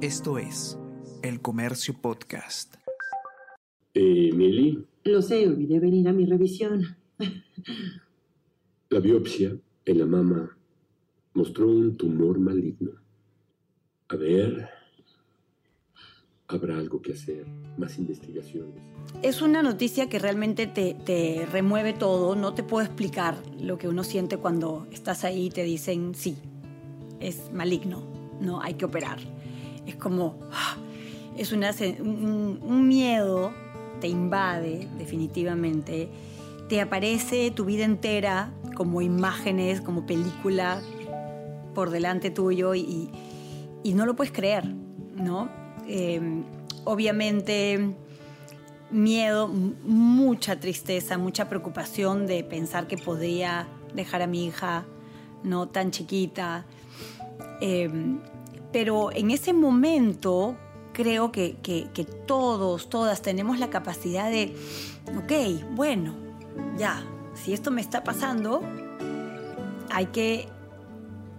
Esto es El Comercio Podcast. Eh, Meli, Lo sé, olvidé venir a mi revisión. la biopsia en la mama mostró un tumor maligno. A ver, habrá algo que hacer, más investigaciones. Es una noticia que realmente te, te remueve todo. No te puedo explicar lo que uno siente cuando estás ahí y te dicen sí, es maligno, no hay que operar. Es como, ah, es una, un, un miedo, te invade definitivamente. Te aparece tu vida entera como imágenes, como película por delante tuyo y, y no lo puedes creer, ¿no? Eh, obviamente miedo, mucha tristeza, mucha preocupación de pensar que podría dejar a mi hija no tan chiquita. Eh, pero en ese momento creo que, todos, todas tenemos la capacidad de, ok, bueno, ya, si esto me está pasando, hay que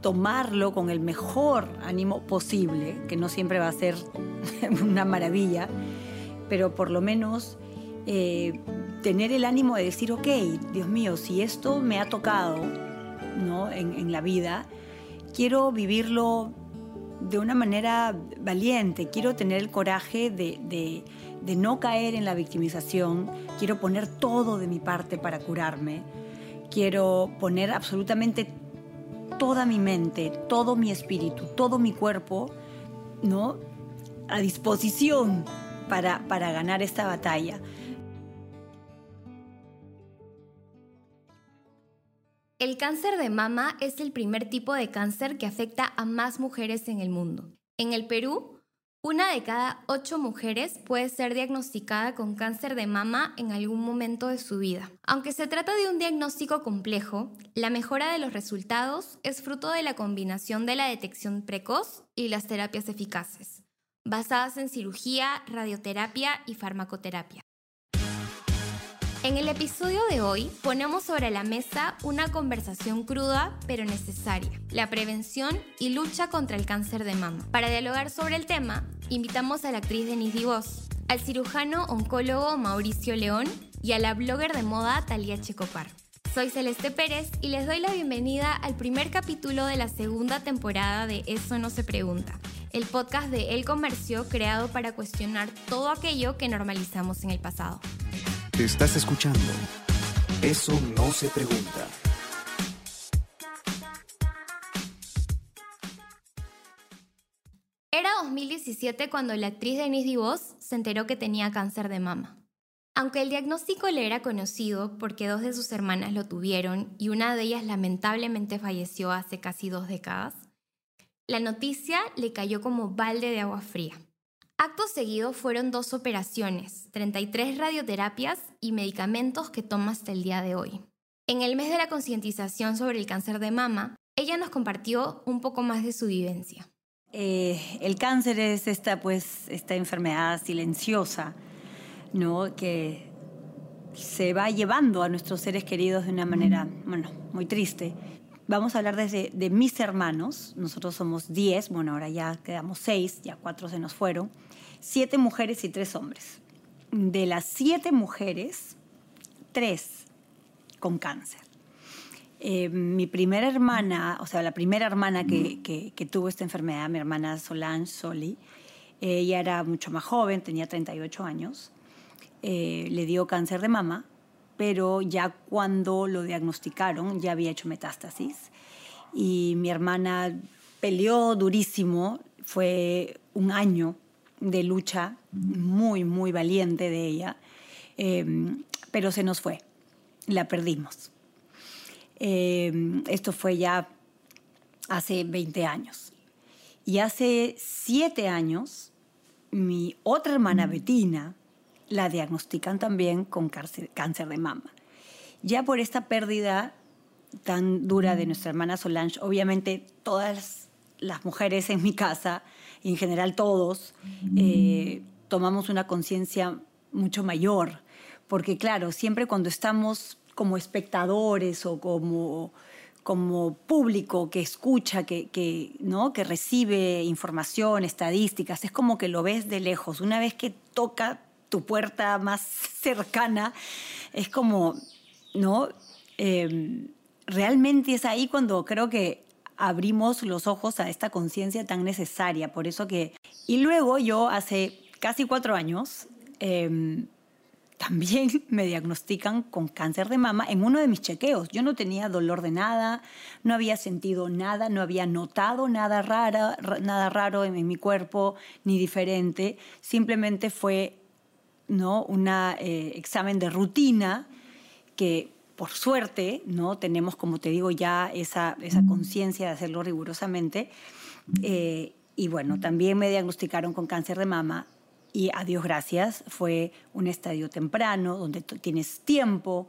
tomarlo con el mejor ánimo posible, que no siempre va a ser una maravilla, pero por lo menos eh, tener el ánimo de decir, ok, Dios mío, si esto me ha tocado ¿no? en la vida, quiero vivirlo de una manera valiente, quiero tener el coraje de, de- no caer en la victimización, quiero poner todo de mi parte para curarme, quiero poner absolutamente toda mi mente, todo mi espíritu, todo mi cuerpo, ¿no? A disposición para, para ganar esta batalla. El cáncer de mama es el primer tipo de cáncer que afecta a más mujeres en el mundo. En el Perú, una de cada ocho mujeres puede ser diagnosticada con cáncer de mama en algún momento de su vida. Aunque se trata de un diagnóstico complejo, la mejora de los resultados es fruto de la combinación de la detección precoz y las terapias eficaces, basadas en cirugía, radioterapia y farmacoterapia. En el episodio de hoy ponemos sobre la mesa una conversación cruda pero necesaria, la prevención y lucha contra el cáncer de mama. Para dialogar sobre el tema, invitamos a la actriz Denise Divos, al cirujano oncólogo Mauricio León y a la blogger de moda Talía Checopar. Soy Celeste Pérez y les doy la bienvenida al primer capítulo de la segunda temporada de Eso no se pregunta, el podcast de El Comercio creado para cuestionar todo aquello que normalizamos en el pasado. Estás escuchando Eso no se pregunta. Era 2017 cuando la actriz Denise Divos se enteró que tenía cáncer de mama. Aunque el diagnóstico le era conocido porque dos de sus hermanas lo tuvieron y una de ellas lamentablemente falleció hace casi dos décadas, la noticia le cayó como balde de agua fría. Acto seguido fueron dos operaciones, 33 radioterapias y medicamentos que toma hasta el día de hoy. En el mes de la concientización sobre el cáncer de mama, ella nos compartió un poco más de su vivencia. Eh, el cáncer es esta, pues, esta enfermedad silenciosa, ¿no? Que se va llevando a nuestros seres queridos de una manera, bueno, muy triste. Vamos a hablar desde de mis hermanos. Nosotros somos 10, bueno, ahora ya quedamos 6, ya cuatro se nos fueron. Siete mujeres y tres hombres. De las siete mujeres, tres con cáncer. Eh, mi primera hermana, o sea, la primera hermana que, que- que tuvo esta enfermedad, mi hermana Solange Soli, eh, ella era mucho más joven, tenía 38 años, eh, le dio cáncer de mama, pero ya cuando lo diagnosticaron ya había hecho metástasis y mi hermana peleó durísimo, fue un año de lucha muy, muy valiente de ella, eh, pero se nos fue, la perdimos. Eh, esto fue ya hace 20 años. Y hace 7 años, mi otra hermana Betina la diagnostican también con cáncer, cáncer de mama. Ya por esta pérdida tan dura de nuestra hermana Solange, obviamente todas las mujeres en mi casa, en general todos, eh, tomamos una conciencia mucho mayor, porque claro, siempre cuando estamos como espectadores o como, como público que escucha, que, ¿no? que recibe información, estadísticas, es como que lo ves de lejos. Una vez que toca tu puerta más cercana, es como, ¿no? Em, realmente es ahí cuando creo que abrimos los ojos a esta conciencia tan necesaria. Por eso que... Y luego yo hace casi cuatro años... Em, también me diagnostican con cáncer de mama en uno de mis chequeos. Yo no tenía dolor de nada, no había sentido nada, no había notado nada, rara, nada raro en, mi cuerpo ni diferente. Simplemente fue ¿no? un eh, examen de rutina que por suerte no tenemos, como te digo, ya esa, esa conciencia de hacerlo rigurosamente. Eh, y bueno, también me diagnosticaron con cáncer de mama y a Dios gracias fue un estadio temprano donde tienes tiempo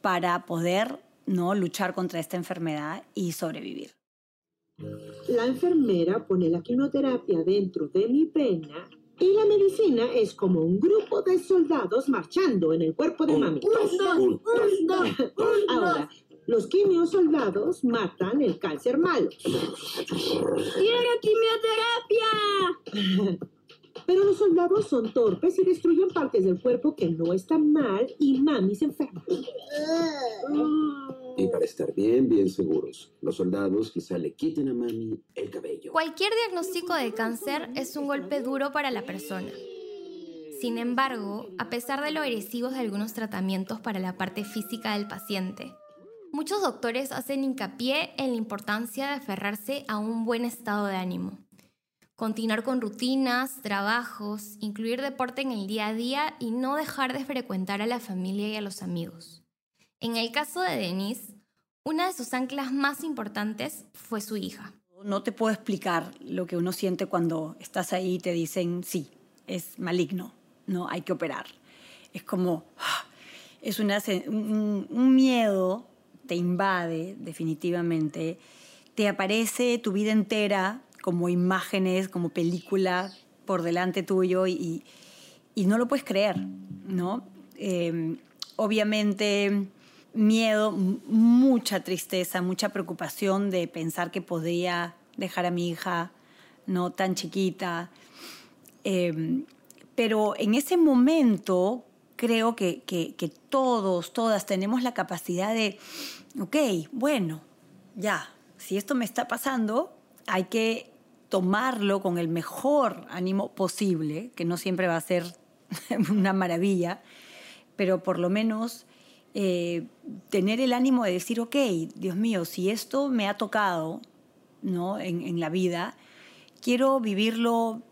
para poder no luchar contra esta enfermedad y sobrevivir. La enfermera pone la quimioterapia dentro de mi pena y la medicina es como un grupo de soldados marchando en el cuerpo de mami. Ahora, los quimiosoldados matan el cáncer malo. ¡Quiero quimioterapia! Pero los soldados son torpes y destruyen partes del cuerpo que no están mal y mami se enferma. Y para estar bien, bien seguros, los soldados quizá le quiten a mami el cabello. Cualquier diagnóstico de cáncer es un golpe duro para la persona. Sin embargo, a pesar de lo agresivos de algunos tratamientos para la parte física del paciente, muchos doctores hacen hincapié en la importancia de aferrarse a un buen estado de ánimo continuar con rutinas, trabajos, incluir deporte en el día a día y no dejar de frecuentar a la familia y a los amigos. En el caso de Denise, una de sus anclas más importantes fue su hija. No te puedo explicar lo que uno siente cuando estás ahí y te dicen, sí, es maligno, no, hay que operar. Es como, ah, es un miedo, te invade definitivamente, te aparece tu vida entera como imágenes, como película por delante tuyo y, no lo puedes creer, ¿no? Em, obviamente miedo, mucha tristeza, mucha preocupación de pensar que podría dejar a mi hija no tan chiquita. Em, pero en ese momento creo que, que, todos, todas tenemos la capacidad de, ok, bueno, ya, si esto me está pasando, hay que tomarlo con el mejor ánimo posible, que no siempre va a ser una maravilla, pero por lo menos eh, tener el ánimo de decir, ok, Dios mío, si esto me ha tocado ¿no? en la vida, quiero vivirlo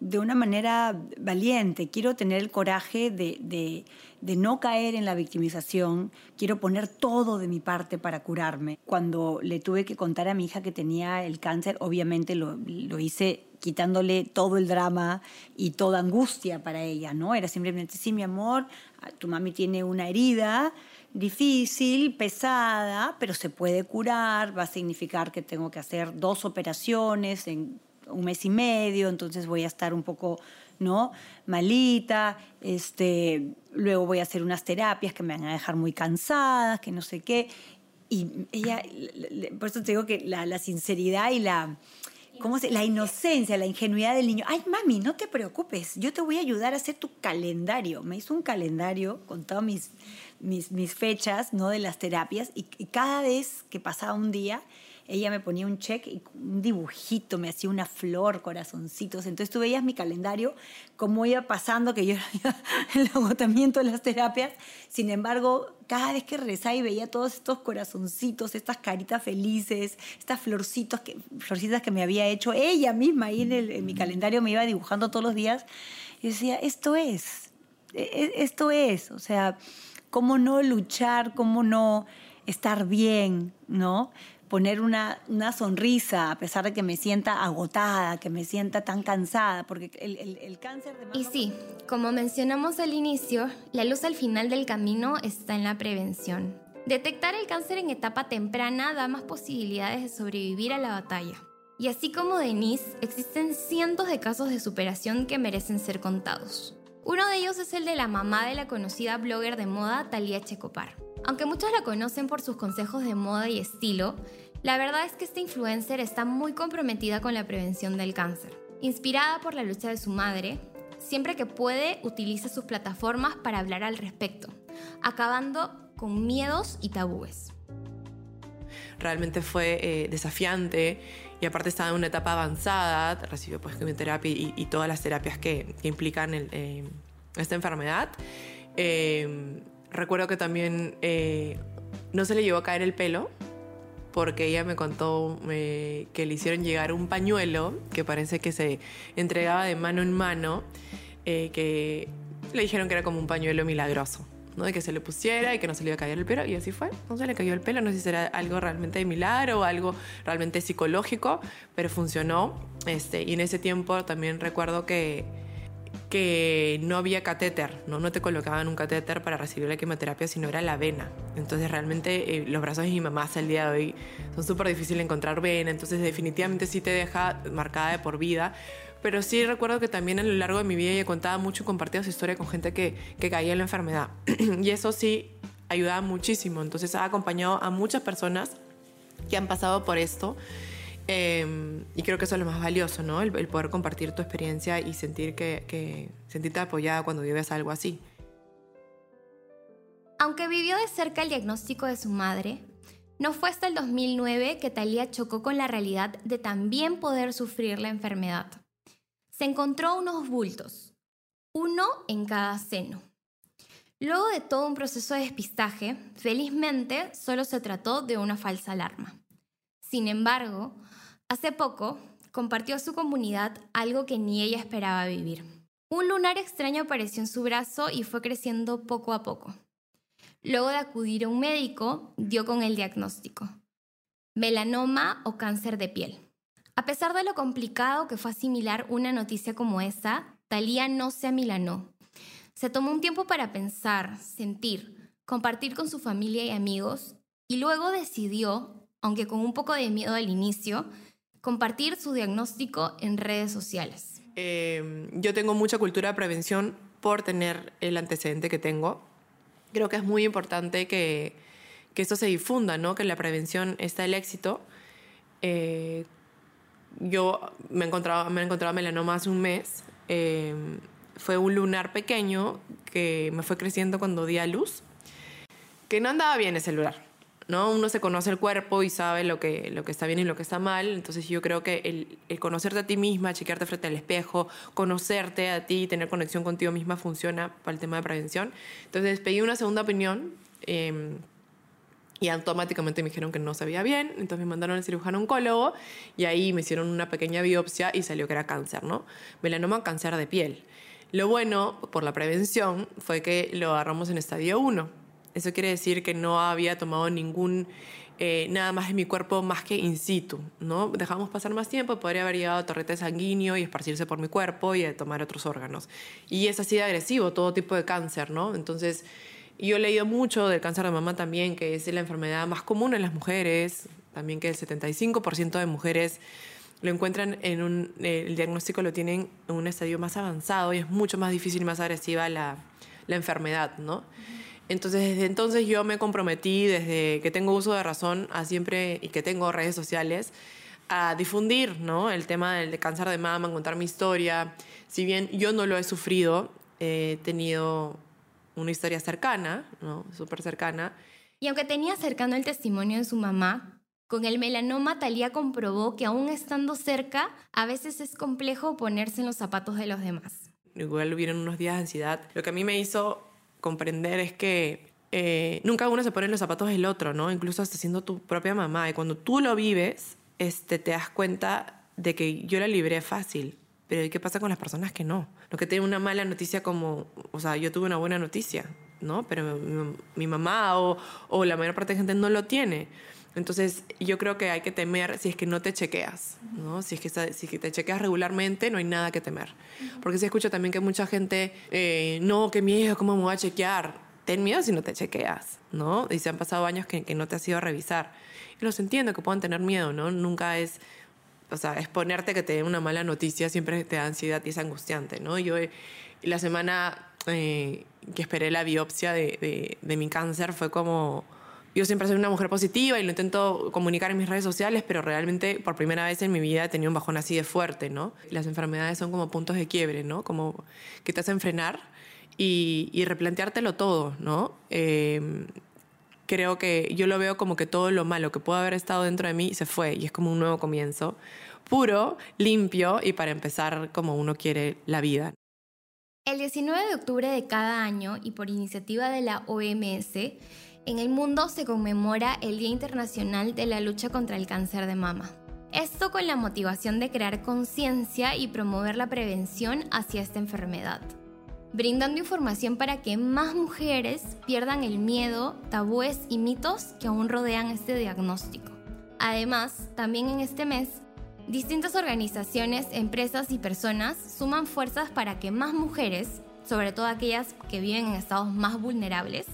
de una manera valiente, quiero tener el coraje de, no caer en la victimización, quiero poner todo de mi parte para curarme. Cuando le tuve que contar a mi hija que tenía el cáncer, obviamente lo, lo hice quitándole todo el drama y toda angustia para ella, ¿no? Era simplemente, sí, mi amor, tu mami tiene una herida difícil, pesada, pero se puede curar, va a significar que tengo que hacer dos operaciones en un mes y medio, entonces voy a estar un poco, ¿no? Malita, este, luego voy a hacer unas terapias que me van a dejar muy cansada, que no sé qué. Y ella, por eso te digo que la, sinceridad y la, ¿cómo se? La inocencia, la ingenuidad del niño. Ay, mami, no te preocupes, yo te voy a ayudar a hacer tu calendario. Me hizo un calendario con todas mis, mis, mis fechas, ¿no? De las terapias y cada vez que pasaba un día, ella me ponía un check y un dibujito, me hacía una flor, corazoncitos. Entonces tú veías mi calendario, cómo iba pasando, que yo el agotamiento de las terapias. Sin embargo, cada vez que rezaba y veía todos estos corazoncitos, estas caritas felices, estas florcitos que, florcitas que me había hecho ella misma ahí en, en mi calendario, me iba dibujando todos los días. Y decía, esto es, e, e, esto es, o sea, cómo no luchar, cómo no estar bien, ¿no? Poner una, una, sonrisa a pesar de que me sienta agotada, que me sienta tan cansada, porque el, el, cáncer de Y sí, como mencionamos al inicio, la luz al final del camino está en la prevención. Detectar el cáncer en etapa temprana da más posibilidades de sobrevivir a la batalla. Y así como Denise, existen cientos de casos de superación que merecen ser contados. Uno de ellos es el de la mamá de la conocida blogger de moda Talia Checopar. Aunque muchos la conocen por sus consejos de moda y estilo, la verdad es que esta influencer está muy comprometida con la prevención del cáncer. Inspirada por la lucha de su madre, siempre que puede utiliza sus plataformas para hablar al respecto, acabando con miedos y tabúes. Realmente fue eh, desafiante y aparte estaba en una etapa avanzada, recibió pues quimioterapia y, y todas las terapias que, que implican el, eh, esta enfermedad. Eh, recuerdo que también eh, no se le llevó a caer el pelo porque ella me contó que le hicieron llegar un pañuelo que parece que se entregaba de mano en mano, eh, que le dijeron que era como un pañuelo milagroso. ¿no? De que se le pusiera y que no se le iba a caer el pelo, y así fue. No se le cayó el pelo, no sé si será algo realmente de milagro o algo realmente psicológico, pero funcionó. Este, y en ese tiempo también recuerdo que, que no había catéter, ¿no? no te colocaban un catéter para recibir la quimioterapia, sino era la vena. Entonces realmente eh, los brazos de mi mamá hasta el día de hoy son súper difíciles encontrar vena, entonces definitivamente sí te deja marcada de por vida. Pero sí recuerdo que también a lo largo de mi vida ella contaba mucho y compartía su historia con gente que, que caía en la enfermedad. y eso sí ayudaba muchísimo. Entonces ha acompañado a muchas personas que han pasado por esto. Eh, y creo que eso es lo más valioso, ¿no? El, poder compartir tu experiencia y sentir que, sentirte apoyada cuando vives algo así. Aunque vivió de cerca el diagnóstico de su madre, no fue hasta el 2009 que Thalía chocó con la realidad de también poder sufrir la enfermedad. Se encontró unos bultos, uno en cada seno. Luego de todo un proceso de despistaje, felizmente solo se trató de una falsa alarma. Sin embargo, hace poco compartió a su comunidad algo que ni ella esperaba vivir. Un lunar extraño apareció en su brazo y fue creciendo poco a poco. Luego de acudir a un médico, dio con el diagnóstico. Melanoma o cáncer de piel. A pesar de lo complicado que fue asimilar una noticia como esa, Talía no se amilanó. Se tomó un tiempo para pensar, sentir, compartir con su familia y amigos y luego decidió, aunque con un poco de miedo al inicio, compartir su diagnóstico en redes sociales. Eh, yo tengo mucha cultura de prevención por tener el antecedente que tengo. Creo que es muy importante que, que esto se difunda, ¿no? que la prevención está el éxito. Eh, yo me encontraba, me encontraba melanoma hace un mes. Eh, fue un lunar pequeño que me fue creciendo cuando di a luz, que no andaba bien ese lunar. ¿No? Uno se conoce el cuerpo y sabe lo que, lo que está bien y lo que está mal. Entonces yo creo que el, el conocerte a ti misma, chequearte frente al espejo, conocerte a ti, tener conexión contigo misma funciona para el tema de prevención. Entonces pedí una segunda opinión eh, y automáticamente me dijeron que no sabía bien. Entonces me mandaron al cirujano oncólogo y ahí me hicieron una pequeña biopsia y salió que era cáncer, ¿no? Melanoma, cáncer de piel. Lo bueno por la prevención fue que lo agarramos en estadio 1 eso quiere decir que no había tomado ningún, eh, nada más de mi cuerpo más que in situ, ¿no? Dejamos pasar más tiempo, podría haber llegado a torrete sanguíneo y esparcirse por mi cuerpo y tomar otros órganos. Y es así de agresivo, todo tipo de cáncer, ¿no? Entonces, yo he leído mucho del cáncer de mama también, que es la enfermedad más común en las mujeres, también que el 75% de mujeres lo encuentran en un, eh, el diagnóstico lo tienen en un estadio más avanzado y es mucho más difícil y más agresiva la, la enfermedad, ¿no? Entonces, desde entonces yo me comprometí, desde que tengo uso de razón, a siempre, y que tengo redes sociales, a difundir ¿no? el tema del cáncer de mama, contar mi historia. Si bien yo no lo he sufrido, he tenido una historia cercana, ¿no? súper cercana. Y aunque tenía cercano el testimonio de su mamá, con el melanoma Talía comprobó que aún estando cerca, a veces es complejo ponerse en los zapatos de los demás. Igual hubieron unos días de ansiedad. Lo que a mí me hizo comprender es que eh, nunca uno se pone los zapatos del otro, ¿no? Incluso hasta siendo tu propia mamá. Y cuando tú lo vives, este, te das cuenta de que yo la libré fácil. Pero ¿qué pasa con las personas que no? Los que tienen una mala noticia como, o sea, yo tuve una buena noticia, ¿no? Pero mi, mi mamá o, o la mayor parte de gente no lo tiene. Entonces, yo creo que hay que temer si es que no te chequeas, ¿no? Si es que, si te chequeas regularmente, no hay nada que temer. Porque se escucha también que mucha gente, eh, no, qué miedo, ¿cómo me voy a chequear? Ten miedo si no te chequeas, ¿no? Y se han pasado años que, que no te has ido a revisar. Y los entiendo que puedan tener miedo, ¿no? Nunca es, o sea, exponerte que te den una mala noticia siempre te da ansiedad y es angustiante, ¿no? Yo la semana eh, que esperé la biopsia de, de, de mi cáncer fue como yo siempre soy una mujer positiva y lo intento comunicar en mis redes sociales, pero realmente por primera vez en mi vida he tenido un bajón así de fuerte, ¿no? Las enfermedades son como puntos de quiebre, ¿no? Como que te hacen frenar y, y replanteártelo todo, ¿no? Eh, creo que yo lo veo como que todo lo malo que pudo haber estado dentro de mí se fue y es como un nuevo comienzo, puro, limpio y para empezar como uno quiere la vida. El 19 de octubre de cada año y por iniciativa de la OMS, en el mundo se conmemora el Día Internacional de la Lucha contra el Cáncer de Mama. Esto con la motivación de crear conciencia y promover la prevención hacia esta enfermedad, brindando información para que más mujeres pierdan el miedo, tabúes y mitos que aún rodean este diagnóstico. Además, también en este mes, distintas organizaciones, empresas y personas suman fuerzas para que más mujeres, sobre todo aquellas que viven en estados más vulnerables,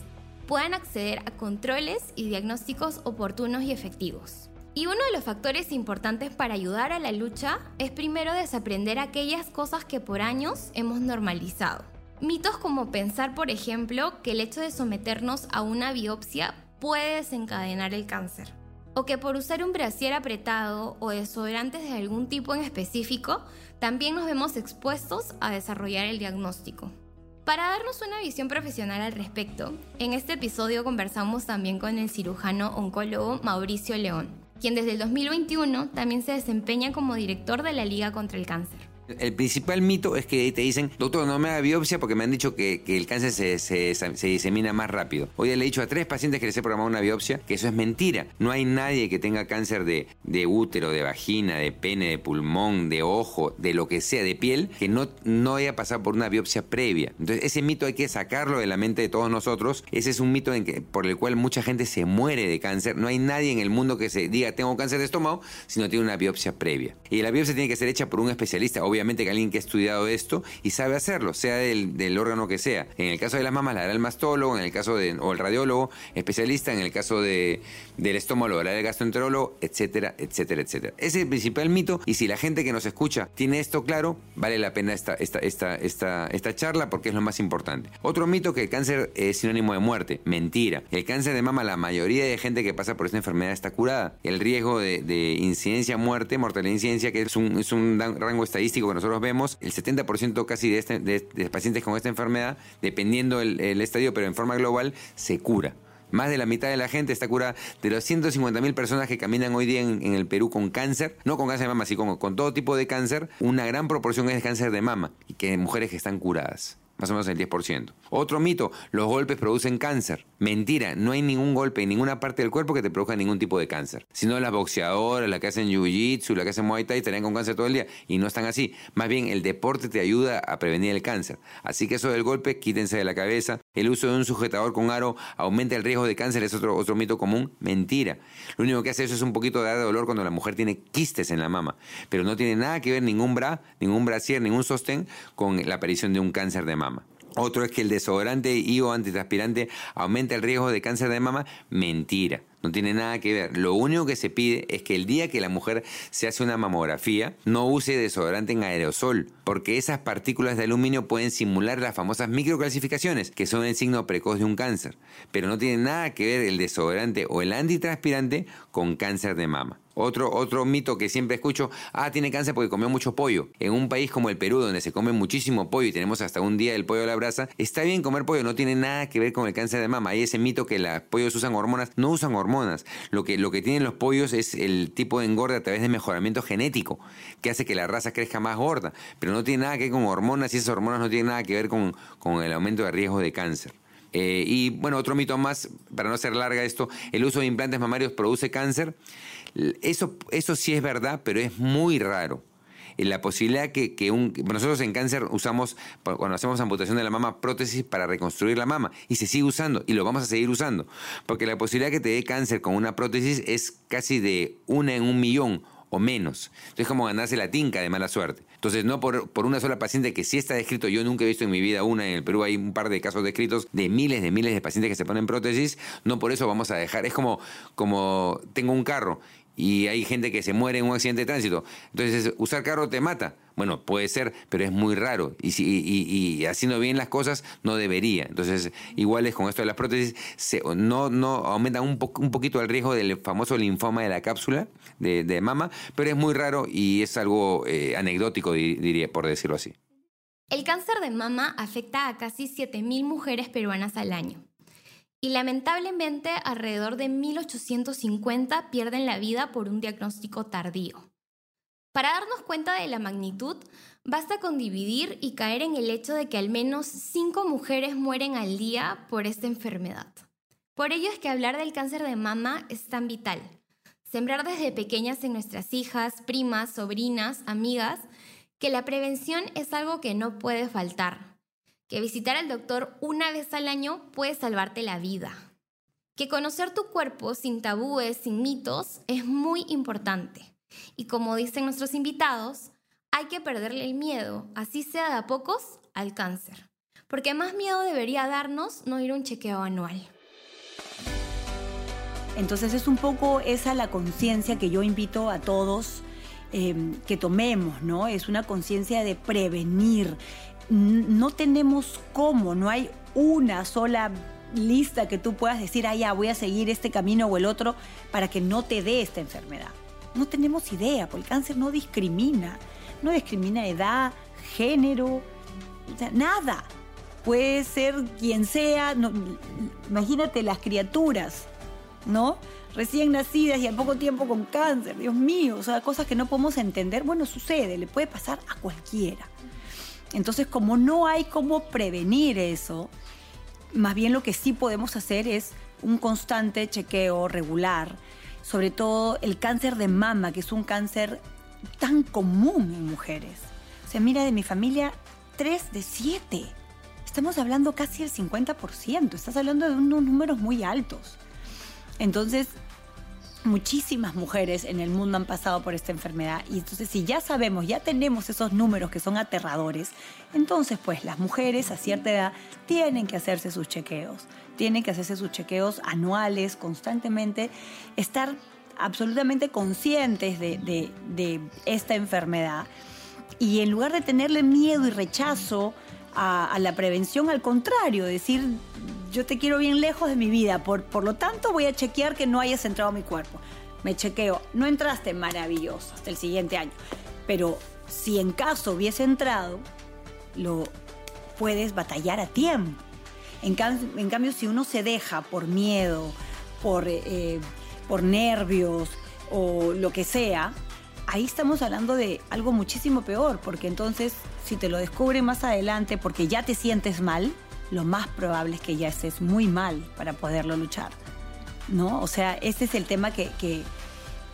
puedan acceder a controles y diagnósticos oportunos y efectivos. Y uno de los factores importantes para ayudar a la lucha es primero desaprender aquellas cosas que por años hemos normalizado. Mitos como pensar, por ejemplo, que el hecho de someternos a una biopsia puede desencadenar el cáncer. O que por usar un brasier apretado o desodorantes de algún tipo en específico, también nos vemos expuestos a desarrollar el diagnóstico. Para darnos una visión profesional al respecto, en este episodio conversamos también con el cirujano oncólogo Mauricio León, quien desde el 2021 también se desempeña como director de la Liga contra el Cáncer. El principal mito es que te dicen, doctor, no me haga biopsia porque me han dicho que, el cáncer se, se, se, disemina más rápido. Hoy le he dicho a tres pacientes que les he programado una biopsia que eso es mentira. No hay nadie que tenga cáncer de, útero, de vagina, de pene, de pulmón, de ojo, de lo que sea, de piel, que no, haya pasado por una biopsia previa. Entonces ese mito hay que sacarlo de la mente de todos nosotros. Ese es un mito por el cual mucha gente se muere de cáncer. No hay nadie en el mundo que se diga tengo cáncer de estómago si no tiene una biopsia previa. Y la biopsia tiene que ser hecha por un especialista. Obviamente que alguien que ha estudiado esto y sabe hacerlo, sea del, órgano que sea. En el caso de las mamas, la hará el mastólogo, en el caso de, o el radiólogo especialista, en el caso de, del estómago, lo hará el gastroenterólogo, etcétera, etcétera, etcétera. Ese es el principal mito y si la gente que nos escucha tiene esto claro, vale la pena esta, esta, esta, esta, esta charla porque es lo más importante. Otro mito que el cáncer es sinónimo de muerte, mentira. El cáncer de mama, la mayoría de gente que pasa por esta enfermedad está curada. El riesgo de, de incidencia, muerte, mortalidad incidencia, que es un, es un rango estadístico que nosotros vemos, el 70% casi de, este, pacientes con esta enfermedad, dependiendo el, estadio, pero en forma global, se cura. Más de la mitad de la gente está curada. De las 150 mil personas que caminan hoy día en, el Perú con cáncer, no con cáncer de mama, sino con, con todo tipo de cáncer, una gran proporción es cáncer de mama y que mujeres que están curadas más o menos el 10%. Otro mito, los golpes producen cáncer. Mentira, no hay ningún golpe en ninguna parte del cuerpo que te produzca ningún tipo de cáncer. Sino las boxeadoras, las que hacen jiu-jitsu, las que hacen muay thai estarían con cáncer todo el día y no están así. Más bien el deporte te ayuda a prevenir el cáncer. Así que eso del golpe, quítense de la cabeza. El uso de un sujetador con aro aumenta el riesgo de cáncer, es otro, otro mito común. Mentira. Lo único que hace eso es un poquito de dolor cuando la mujer tiene quistes en la mama. Pero no tiene nada que ver ningún bra, ningún brasier, ningún sostén con la aparición de un cáncer de mama. Otro es que el desodorante y o antitranspirante aumenta el riesgo de cáncer de mama. Mentira. No tiene nada que ver. Lo único que se pide es que el día que la mujer se hace una mamografía no use desodorante en aerosol, porque esas partículas de aluminio pueden simular las famosas microclasificaciones, que son el signo precoz de un cáncer. Pero no tiene nada que ver el desodorante o el antitranspirante con cáncer de mama. Otro, otro mito que siempre escucho, ah, tiene cáncer porque comió mucho pollo. En un país como el Perú, donde se come muchísimo pollo y tenemos hasta un día el pollo a la brasa, está bien comer pollo, no tiene nada que ver con el cáncer de mama. Hay ese mito que los pollos usan hormonas, no usan hormonas. Lo que, lo que tienen los pollos es el tipo de engorde a través de mejoramiento genético, que hace que la raza crezca más gorda, pero no tiene nada que ver con hormonas y esas hormonas no tienen nada que ver con, con el aumento de riesgo de cáncer. Eh, y bueno, otro mito más, para no hacer larga esto, el uso de implantes mamarios produce cáncer. Eso, eso sí es verdad, pero es muy raro. La posibilidad que, que un... Nosotros en cáncer usamos, cuando hacemos amputación de la mama, prótesis para reconstruir la mama. Y se sigue usando, y lo vamos a seguir usando. Porque la posibilidad que te dé cáncer con una prótesis es casi de una en un millón o menos. Entonces es como ganarse la tinca de mala suerte. Entonces no por, por, una sola paciente que sí está descrito, yo nunca he visto en mi vida una, en el Perú hay un par de casos descritos de miles de miles de pacientes que se ponen prótesis, no por eso vamos a dejar, es como, como tengo un carro y hay gente que se muere en un accidente de tránsito. Entonces, ¿usar carro te mata? Bueno, puede ser, pero es muy raro. Y, si, y, haciendo bien las cosas no debería. Entonces, igual es con esto de las prótesis, se, no, no aumentan un, un poquito el riesgo del famoso linfoma de la cápsula de, mama, pero es muy raro y es algo eh, anecdótico, diría, por decirlo así. El cáncer de mama afecta a casi 7.000 mujeres peruanas al año. Y lamentablemente alrededor de 1.850 pierden la vida por un diagnóstico tardío. Para darnos cuenta de la magnitud, basta con dividir y caer en el hecho de que al menos 5 mujeres mueren al día por esta enfermedad. Por ello es que hablar del cáncer de mama es tan vital. Sembrar desde pequeñas en nuestras hijas, primas, sobrinas, amigas, que la prevención es algo que no puede faltar. Que visitar al doctor una vez al año puede salvarte la vida. Que conocer tu cuerpo sin tabúes, sin mitos, es muy importante. Y como dicen nuestros invitados, hay que perderle el miedo, así sea de a pocos, al cáncer. Porque más miedo debería darnos no ir a un chequeo anual. Entonces es un poco esa la conciencia que yo invito a todos em, que tomemos, ¿no? Es una conciencia de prevenir. No tenemos cómo, no hay una sola lista que tú puedas decir, ah, ya voy a seguir este camino o el otro para que no te dé esta enfermedad no tenemos idea, porque el cáncer no discrimina, no discrimina edad, género, nada. Puede ser quien sea, imagínate las criaturas, ¿no? Recién nacidas y al poco tiempo con cáncer, Dios mío, o sea, cosas que no podemos entender, bueno, sucede, le puede pasar a cualquiera. Entonces, como no hay cómo prevenir eso, más bien lo que sí podemos hacer es un constante chequeo regular sobre todo el cáncer de mama, que es un cáncer tan común en mujeres. O sea, mira, de mi familia, 3 de 7. Estamos hablando casi del 50%, estás hablando de unos números muy altos. Entonces, muchísimas mujeres en el mundo han pasado por esta enfermedad. Y entonces si ya sabemos, ya tenemos esos números que son aterradores, entonces pues las mujeres a cierta edad tienen que hacerse sus chequeos, tienen que hacerse sus chequeos anuales constantemente, estar absolutamente conscientes de, esta enfermedad. Y en lugar de tenerle miedo y rechazo a, la prevención, al contrario, decir yo te quiero bien lejos de mi vida, por, por lo tanto voy a chequear que no hayas entrado a mi cuerpo. Me chequeo, no entraste maravilloso hasta el siguiente año, pero si en caso hubiese entrado, lo puedes batallar a tiempo. En, cambio, si uno se deja por miedo, por, eh, por nervios o lo que sea, ahí estamos hablando de algo muchísimo peor, porque entonces si te lo descubren más adelante porque ya te sientes mal, lo más probable es que ya estés muy mal para poderlo luchar. ¿No? O sea, este es el tema que,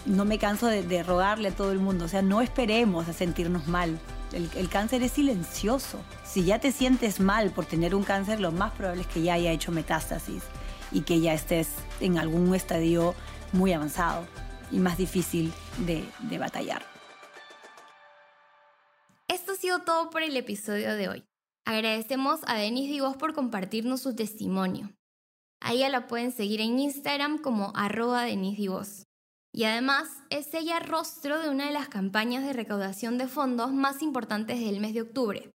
no me canso de, rogarle a todo el mundo. O sea, no esperemos a sentirnos mal. El, cáncer es silencioso. Si ya te sientes mal por tener un cáncer, lo más probable es que ya haya hecho metástasis y que ya estés en algún estadio muy avanzado y más difícil de batallar. Sido todo por el episodio de hoy. Agradecemos a Denise Divos por compartirnos su testimonio. A ella la pueden seguir en Instagram como arroba Denise Divos. Y además es ella rostro de una de las campañas de recaudación de fondos más importantes del mes de octubre.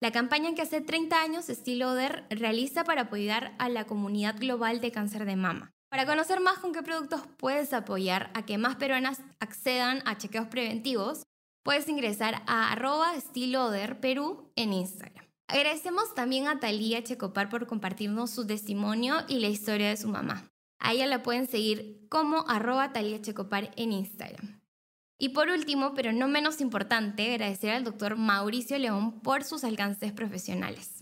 La campaña que hace 30 años Estilo Oder realiza para apoyar a la comunidad global de cáncer de mama. Para conocer más con qué productos puedes apoyar a que más peruanas accedan a chequeos preventivos, puedes ingresar a arroba en Instagram. Agradecemos también a Talía Checopar por compartirnos su testimonio y la historia de su mamá. A ella la pueden seguir como arroba Talía Checopar en Instagram. Y por último, pero no menos importante, agradecer al doctor Mauricio León por sus alcances profesionales.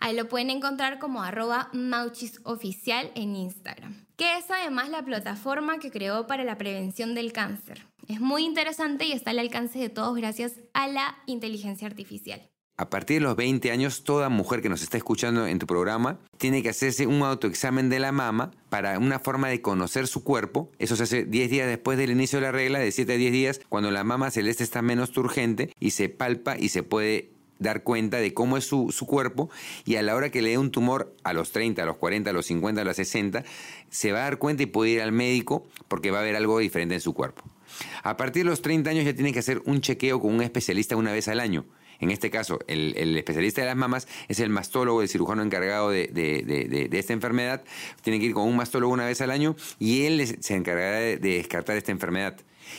Ahí lo pueden encontrar como arroba mauchisoficial en Instagram, que es además la plataforma que creó para la prevención del cáncer. Es muy interesante y está al alcance de todos gracias a la inteligencia artificial. A partir de los 20 años, toda mujer que nos está escuchando en tu programa tiene que hacerse un autoexamen de la mama para una forma de conocer su cuerpo. Eso se hace 10 días después del inicio de la regla, de 7 a 10 días, cuando la mama celeste está menos turgente y se palpa y se puede dar cuenta de cómo es su, su, cuerpo y a la hora que le dé un tumor a los 30, a los 40, a los 50, a los 60, se va a dar cuenta y puede ir al médico porque va a haber algo diferente en su cuerpo. A partir de los 30 años ya tiene que hacer un chequeo con un especialista una vez al año. En este caso, el, especialista de las mamas es el mastólogo, el cirujano encargado de, esta enfermedad. Tiene que ir con un mastólogo una vez al año y él se encargará de, descartar esta enfermedad.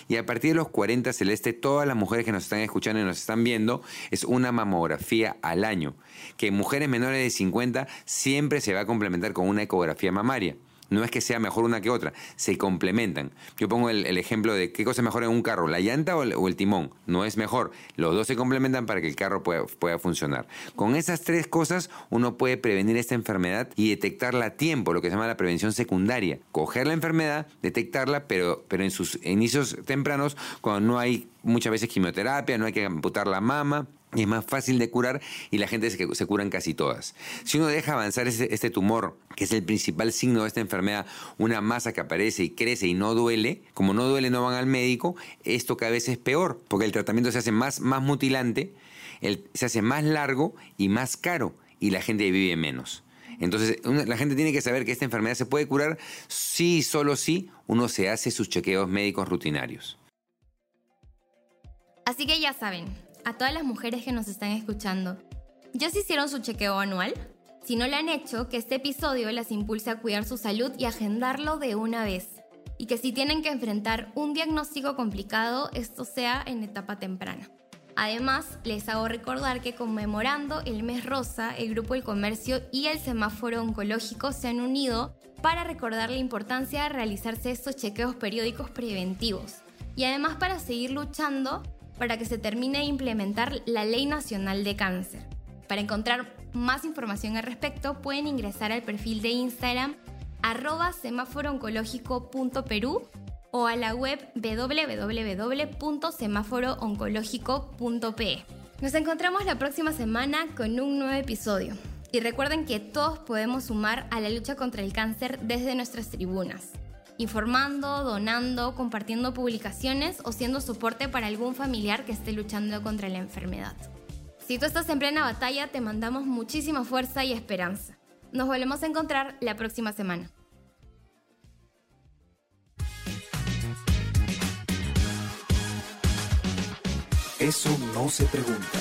Y a partir de los 40 celeste, todas las mujeres que nos están escuchando y nos están viendo, es una mamografía al año. Que mujeres menores de 50 siempre se va a complementar con una ecografía mamaria. No es que sea mejor una que otra, se complementan. Yo pongo el, ejemplo de qué cosa es mejor en un carro, la llanta o el, timón. No es mejor. Los dos se complementan para que el carro pueda, pueda funcionar. Con esas tres cosas uno puede prevenir esta enfermedad y detectarla a tiempo, lo que se llama la prevención secundaria. Coger la enfermedad, detectarla, pero, pero en sus inicios tempranos, cuando no hay muchas veces quimioterapia, no hay que amputar la mama, y es más fácil de curar y la gente se, se curan casi todas. Si uno deja avanzar este tumor, que es el principal signo de esta enfermedad, una masa que aparece y crece y no duele, como no duele no van al médico, esto cada vez es peor, porque el tratamiento se hace más, más mutilante, se hace más largo y más caro y la gente vive menos. Entonces, la gente tiene que saber que esta enfermedad se puede curar si solo si uno se hace sus chequeos médicos rutinarios. Así que ya saben, a todas las mujeres que nos están escuchando, ¿ya se hicieron su chequeo anual? Si no lo han hecho, que este episodio las impulse a cuidar su salud y agendarlo de una vez. Y que si tienen que enfrentar un diagnóstico complicado, esto sea en etapa temprana. Además, les hago recordar que conmemorando el mes rosa, el Grupo del Comercio y el Semáforo Oncológico se han unido para recordar la importancia de realizarse estos chequeos periódicos preventivos y además para seguir luchando para que se termine de implementar la Ley Nacional de Cáncer. Para encontrar más información al respecto, pueden ingresar al perfil de Instagram arroba o a la web www.semáforooncológico.pe. Nos encontramos la próxima semana con un nuevo episodio. Y recuerden que todos podemos sumar a la lucha contra el cáncer desde nuestras tribunas informando, donando, compartiendo publicaciones o siendo soporte para algún familiar que esté luchando contra la enfermedad. Si tú estás en plena batalla, te mandamos muchísima fuerza y esperanza. Nos volvemos a encontrar la próxima semana. Eso no se pregunta.